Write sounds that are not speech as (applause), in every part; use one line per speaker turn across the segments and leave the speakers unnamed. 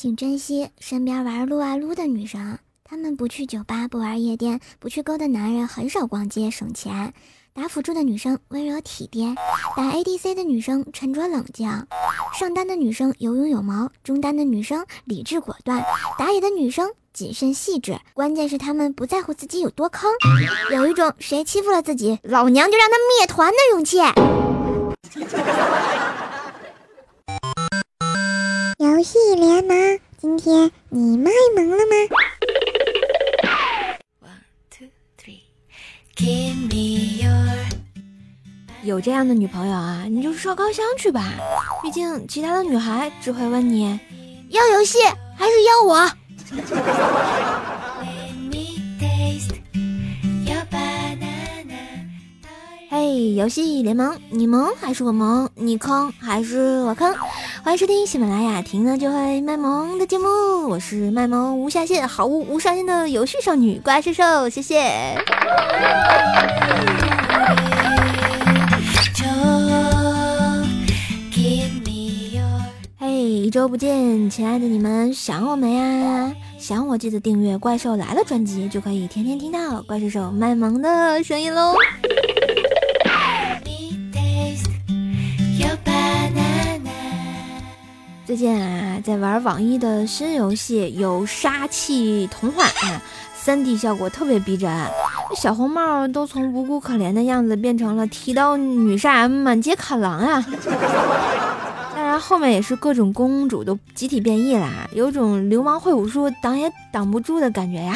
请珍惜身边玩撸啊撸的女生，她们不去酒吧，不玩夜店，不去勾搭男人，很少逛街省钱。打辅助的女生温柔体贴，打 ADC 的女生沉着冷静，上单的女生有勇有谋，中单的女生理智果断，打野的女生谨慎细致。关键是她们不在乎自己有多坑，有一种谁欺负了自己，老娘就让他灭团的勇气。(laughs)
游戏联盟，今天你卖萌了吗？
有这样的女朋友啊，你就烧高香去吧。毕竟其他的女孩只会问你要游戏还是要我。嘿，游戏联盟，你萌还是我萌？你坑还是我坑？欢迎收听喜马拉雅，听了就会卖萌的节目。我是卖萌无下限、毫无无上限的游戏少女怪兽兽，谢谢。嘿，一周不见，亲爱的你们想我没呀？想我记得订阅《怪兽来了》专辑，就可以天天听到怪兽兽卖萌的声音喽。最近啊，在玩网易的新游戏《有杀气童话》啊，三 D 效果特别逼真，小红帽都从无辜可怜的样子变成了提刀女杀满街砍狼啊！当然后面也是各种公主都集体变异啦，有种流氓会武术挡也挡不住的感觉呀。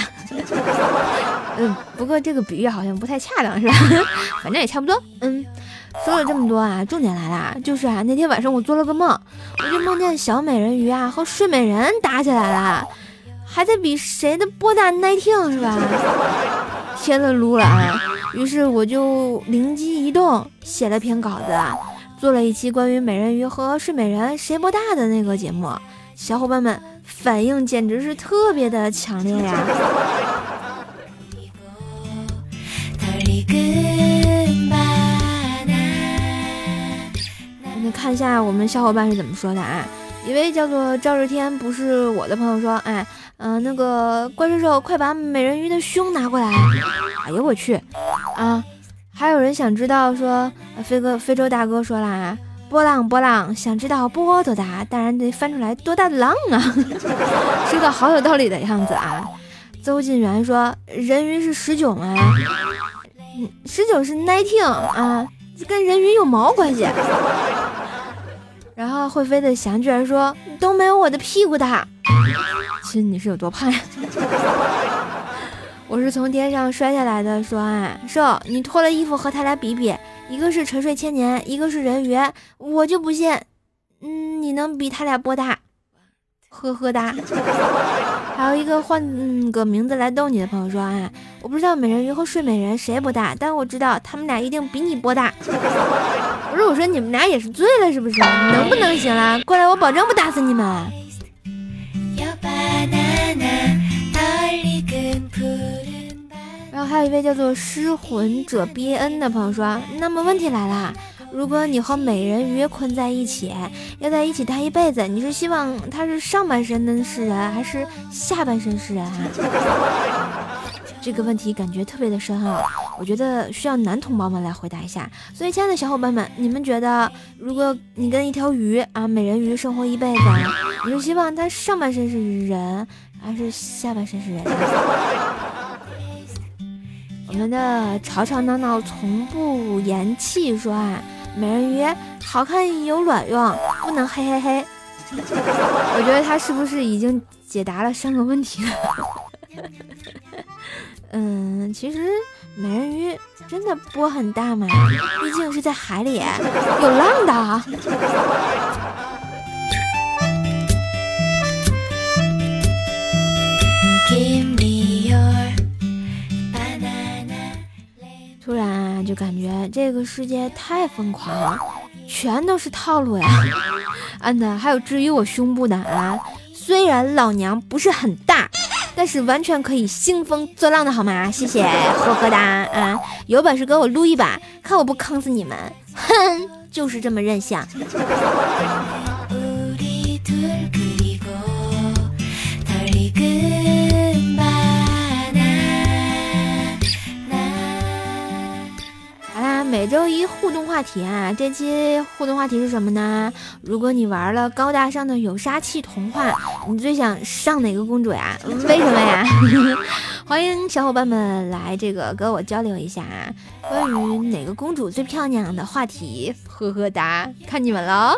(laughs) 嗯，不过这个比喻好像不太恰当，是吧？(laughs) 反正也差不多。嗯。说了这么多啊，重点来了，就是啊，那天晚上我做了个梦，我就梦见小美人鱼啊和睡美人打起来了，还在比谁的波大耐听是吧？(laughs) 天了撸了啊！于是我就灵机一动，写了篇稿子，做了一期关于美人鱼和睡美人谁波大的那个节目，小伙伴们反应简直是特别的强烈呀！看一下我们小伙伴是怎么说的啊？一位叫做赵日天不是我的朋友说，哎，嗯，那个怪兽兽，快把美人鱼的胸拿过来！哎呦我去，啊，还有人想知道说，飞哥非洲大哥说啦，波浪波浪，想知道波多大，当然得翻出来多大的浪啊！(laughs) 说的好有道理的样子啊。邹晋元说，人鱼是十九吗？十九是 nineteen 啊，跟人鱼有毛关系？然后会飞的翔居然说都没有我的屁股大，亲你是有多胖呀？(laughs) 我是从天上摔下来的，说啊，瘦，你脱了衣服和他俩比比，一个是沉睡千年，一个是人鱼，我就不信，嗯，你能比他俩波大？呵呵哒。还有一个换个名字来逗你的朋友说啊，我不知道美人鱼和睡美人谁不大，但我知道他们俩一定比你波大。不 (laughs) 是我说你们俩也是醉了是不是？能不能行了？过来，我保证不打死你们。然后还有一位叫做失魂者 B N 的朋友说，那么问题来了，如果你和美人鱼困在一起，要在一起待一辈子，你是希望他是上半身的是人，还是下半身是人啊？这个问题感觉特别的深奥，我觉得需要男同胞们来回答一下。所以，亲爱的小伙伴们，你们觉得，如果你跟一条鱼啊，美人鱼生活一辈子，你是希望它上半身是人，还是下半身是人？我们的吵吵闹闹从不言弃说啊，美人鱼好看有卵用，不能嘿嘿嘿。我觉得他是不是已经解答了三个问题了？(laughs) 嗯，其实美人鱼真的波很大嘛？毕竟是在海里，有浪的。就感觉这个世界太疯狂了，全都是套路呀！安的，还有至于我胸部的啊，虽然老娘不是很大。但是完全可以兴风作浪的好吗？谢谢，呵呵哒啊！有本事给我撸一把，看我不坑死你们！哼，就是这么任性。期互动话题啊，这期互动话题是什么呢？如果你玩了高大上的有杀气童话，你最想上哪个公主呀？(laughs) 为什么呀？(laughs) 欢迎小伙伴们来这个跟我交流一下啊关于哪个公主最漂亮的话题，呵呵哒，看你们了。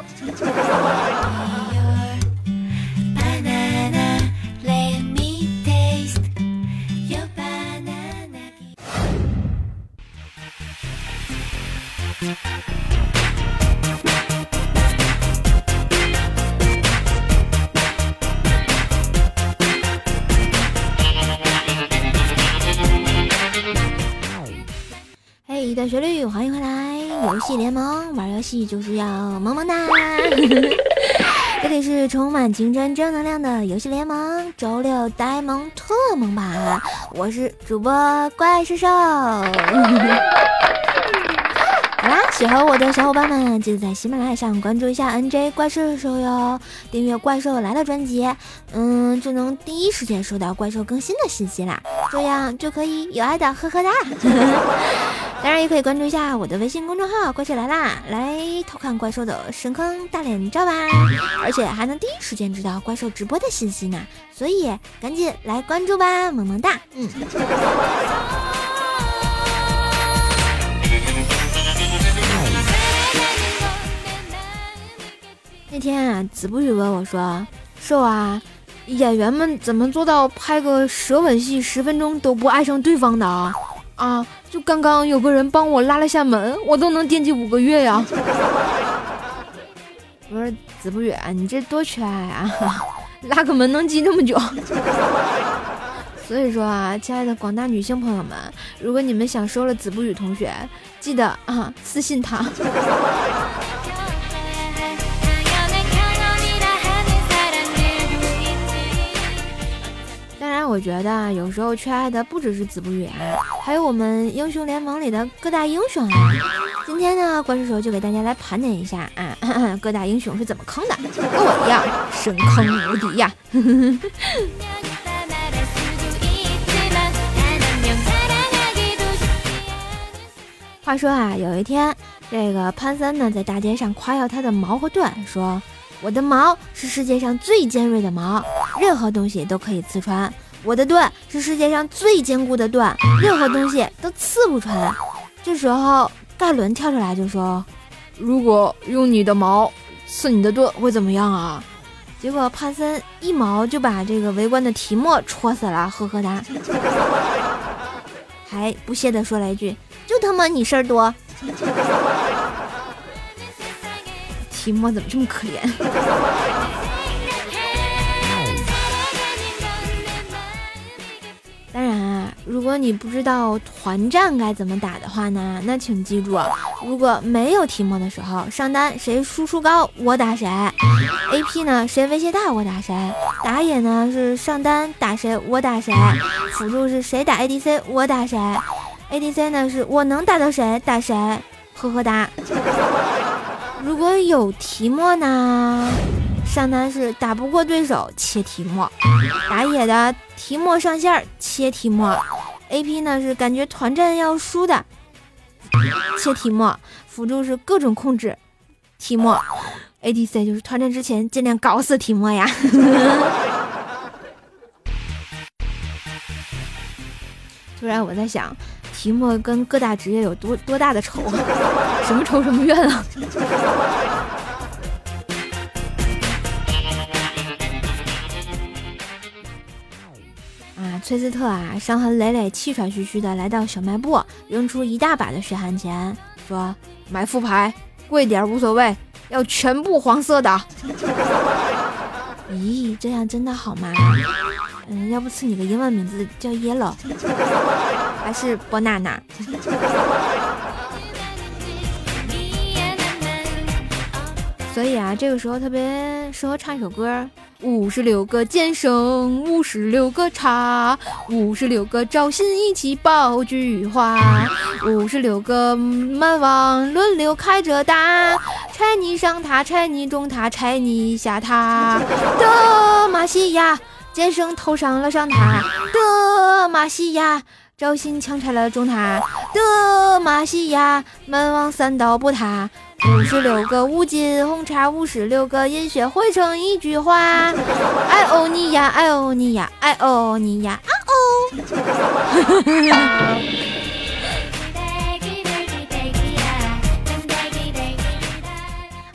嘿，段旋律，欢迎回来！游戏联盟，玩游戏就是要萌萌哒。(laughs) 这里是充满青春正能量的游戏联盟，周六呆萌特萌版，我是主播怪兽兽。(laughs) 好啦，喜欢我的小伙伴们，记得在喜马拉雅上关注一下 NJ 怪兽兽哟，订阅怪兽来了专辑，嗯，就能第一时间收到怪兽更新的信息啦，这样就可以有爱的呵呵哒。当然也可以关注一下我的微信公众号“怪兽来啦”，来偷看怪兽的深坑大脸照吧，而且还能第一时间知道怪兽直播的信息呢，所以赶紧来关注吧，萌萌哒，嗯。那天啊，子不语问我说：“瘦啊，演员们怎么做到拍个舌吻戏十分钟都不爱上对方的啊？啊，就刚刚有个人帮我拉了下门，我都能惦记五个月呀。(laughs) ”我说：“子不远，你这多缺爱啊，(laughs) 拉个门能记那么久。(laughs) ”所以说啊，亲爱的广大女性朋友们，如果你们想收了子不语同学，记得啊私信他。我觉得有时候缺爱的不只是子不语啊，还有我们英雄联盟里的各大英雄啊。今天呢，关叔叔就给大家来盘点一下啊，(laughs) 各大英雄是怎么坑的，跟我一样神坑无敌呀。(laughs) 话说啊，有一天，这个潘森呢在大街上夸耀他的矛和盾，说：“我的矛是世界上最尖锐的矛，任何东西都可以刺穿。”我的盾是世界上最坚固的盾，任何东西都刺不穿。这时候，盖伦跳出来就说：“如果用你的矛刺你的盾，会怎么样啊？”结果潘森一矛就把这个围观的提莫戳死了，呵呵哒，(laughs) 还不屑地说了一句：“就他妈你事儿多。”提莫怎么这么可怜？如果你不知道团战该怎么打的话呢，那请记住，如果没有提莫的时候，上单谁输出高我打谁，AP 呢谁威胁大我打谁，打野呢是上单打谁我打谁，辅助是谁打 ADC 我打谁，ADC 呢是我能打到谁打谁，呵呵哒。如果有提莫呢？上单是打不过对手切提莫，打野的提莫上线切提莫，AP 呢是感觉团战要输的切提莫，辅助是各种控制提莫，ADC 就是团战之前尽量搞死提莫呀。(laughs) 突然我在想，提莫跟各大职业有多多大的仇？什么仇什么怨啊？啊崔斯特啊，伤痕累累、气喘吁吁的来到小卖部，扔出一大把的血汗钱，说：“买副牌，贵点无所谓，要全部黄色的。(laughs) ”咦，这样真的好吗？嗯，要不赐你个英文名字叫 Yellow，还是 Banana？(laughs) 所以啊，这个时候特别适合唱一首歌。五十六个剑圣，五十六个叉，五十六个赵信一起爆菊花，五十六个蛮王轮流开着打，拆你上塔，拆你中塔，拆你下塔。德玛西亚剑圣偷上了上塔，德玛西亚赵信强拆了中塔，德玛西亚门王三刀不塌。五十六个五金红茶，五十六个饮血汇成一句话：爱欧尼亚，爱欧尼亚，爱欧尼亚，啊哦！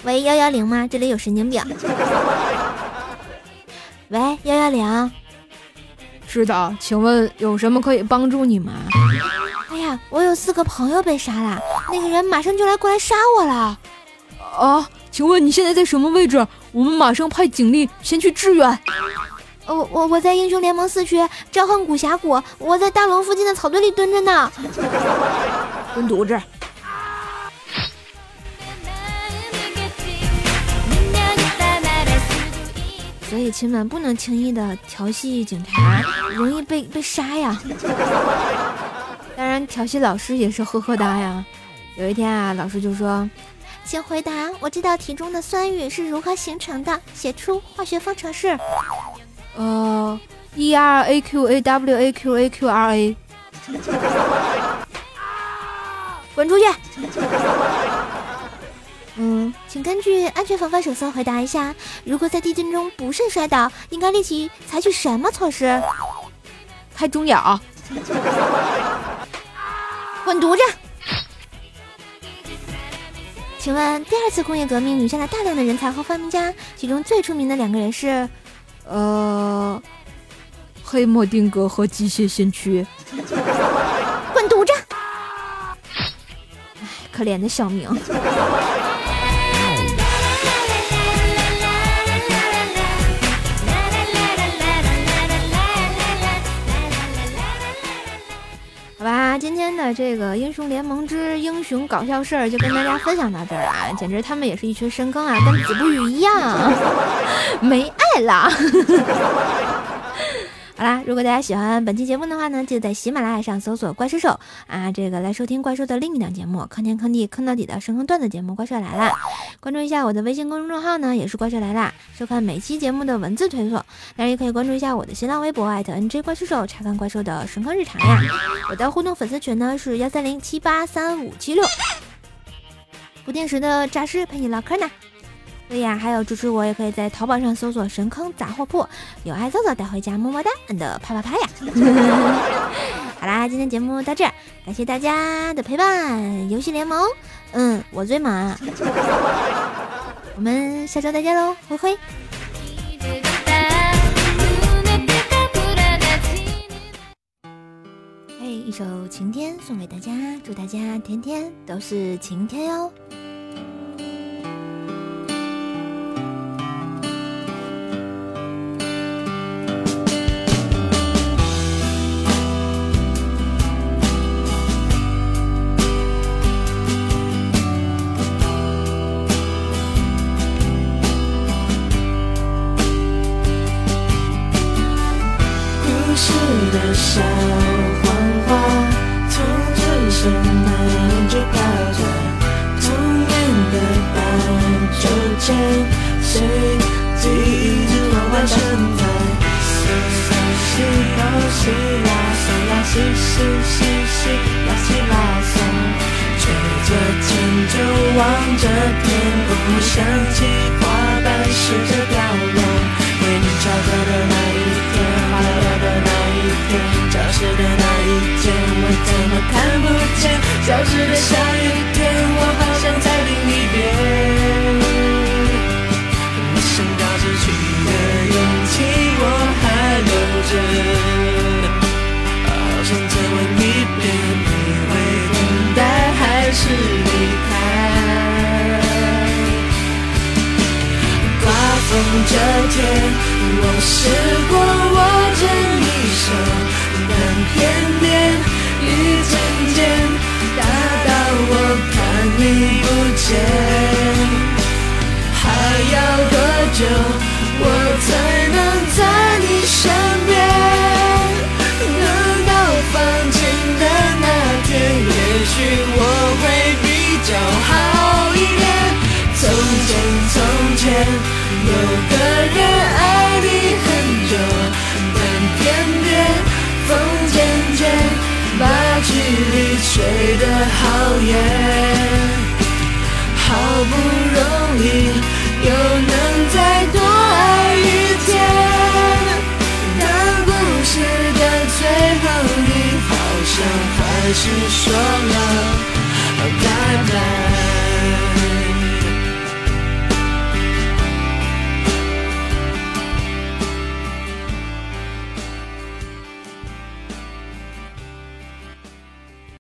喂，幺幺零吗？这里有神经病。喂，幺幺零。
是的，请问有什么可以帮助你吗？
哎呀，我有四个朋友被杀了，那个人马上就来过来杀我了。
啊，请问你现在在什么位置？我们马上派警力先去支援。
我我我在英雄联盟四区召唤古峡谷，我在大龙附近的草堆里蹲着呢。
滚犊子！
所以亲们不能轻易的调戏警察，容易被被杀呀。(laughs) 当然调戏老师也是呵呵哒呀。有一天啊，老师就说：“请回答我这道题中的酸雨是如何形成的，写出化学方程式。”
呃，E R A Q A W A Q A Q R A。
滚出去！嗯，请根据安全防范手册回答一下：如果在地震中不慎摔倒，应该立即采取什么措施？
开中氧。
滚犊子！请问第二次工业革命涌现了大量的人才和发明家，其中最出名的两个人是，
呃，黑莫丁格和机械先驱。
滚犊子！哎，可怜的小明。那这个英雄联盟之英雄搞笑事儿就跟大家分享到这儿啊！简直他们也是一群深坑啊，跟子不语一样，(laughs) 没爱了。好啦，如果大家喜欢本期节目的话呢，记得在喜马拉雅上搜索“怪兽手”啊，这个来收听怪兽的另一档节目《坑天坑地坑到底的神坑段子节目》。怪兽来了，关注一下我的微信公众号呢，也是怪兽来了，收看每期节目的文字推送。当然也可以关注一下我的新浪微博艾特 NJ 怪兽手，查看怪兽的神坑日常呀。我的互动粉丝群呢是幺三零七八三五七六，不定时的诈尸陪你唠嗑呢。对呀，还有支持我，也可以在淘宝上搜索“神坑杂货铺”，有爱搜索带回家，么么哒的啪啪啪呀！(laughs) 好啦，今天节目到这儿，感谢大家的陪伴。游戏联盟，嗯，我最猛，我们下周再见喽，灰灰。嘿，一首《晴天》送给大家，祝大家天天都是晴天哟。
荡秋千，随记忆一直缓缓承载。西啦西啦嗦啦西西西西啦西啦嗦，吹着千秋望着天空，想起花瓣试着掉落，为你翘课的那一天，花了的那一天，教室的那一天，我怎么看不见？消失的下雨天，我你不见。还要多久我才能在你身边？等到放晴的那天，也许我会比较好一点。从前，从前有个人爱你很久，但偏偏风渐渐把距离吹得好远不容易又能再多爱一天但故事的最后你好像还是说了拜拜。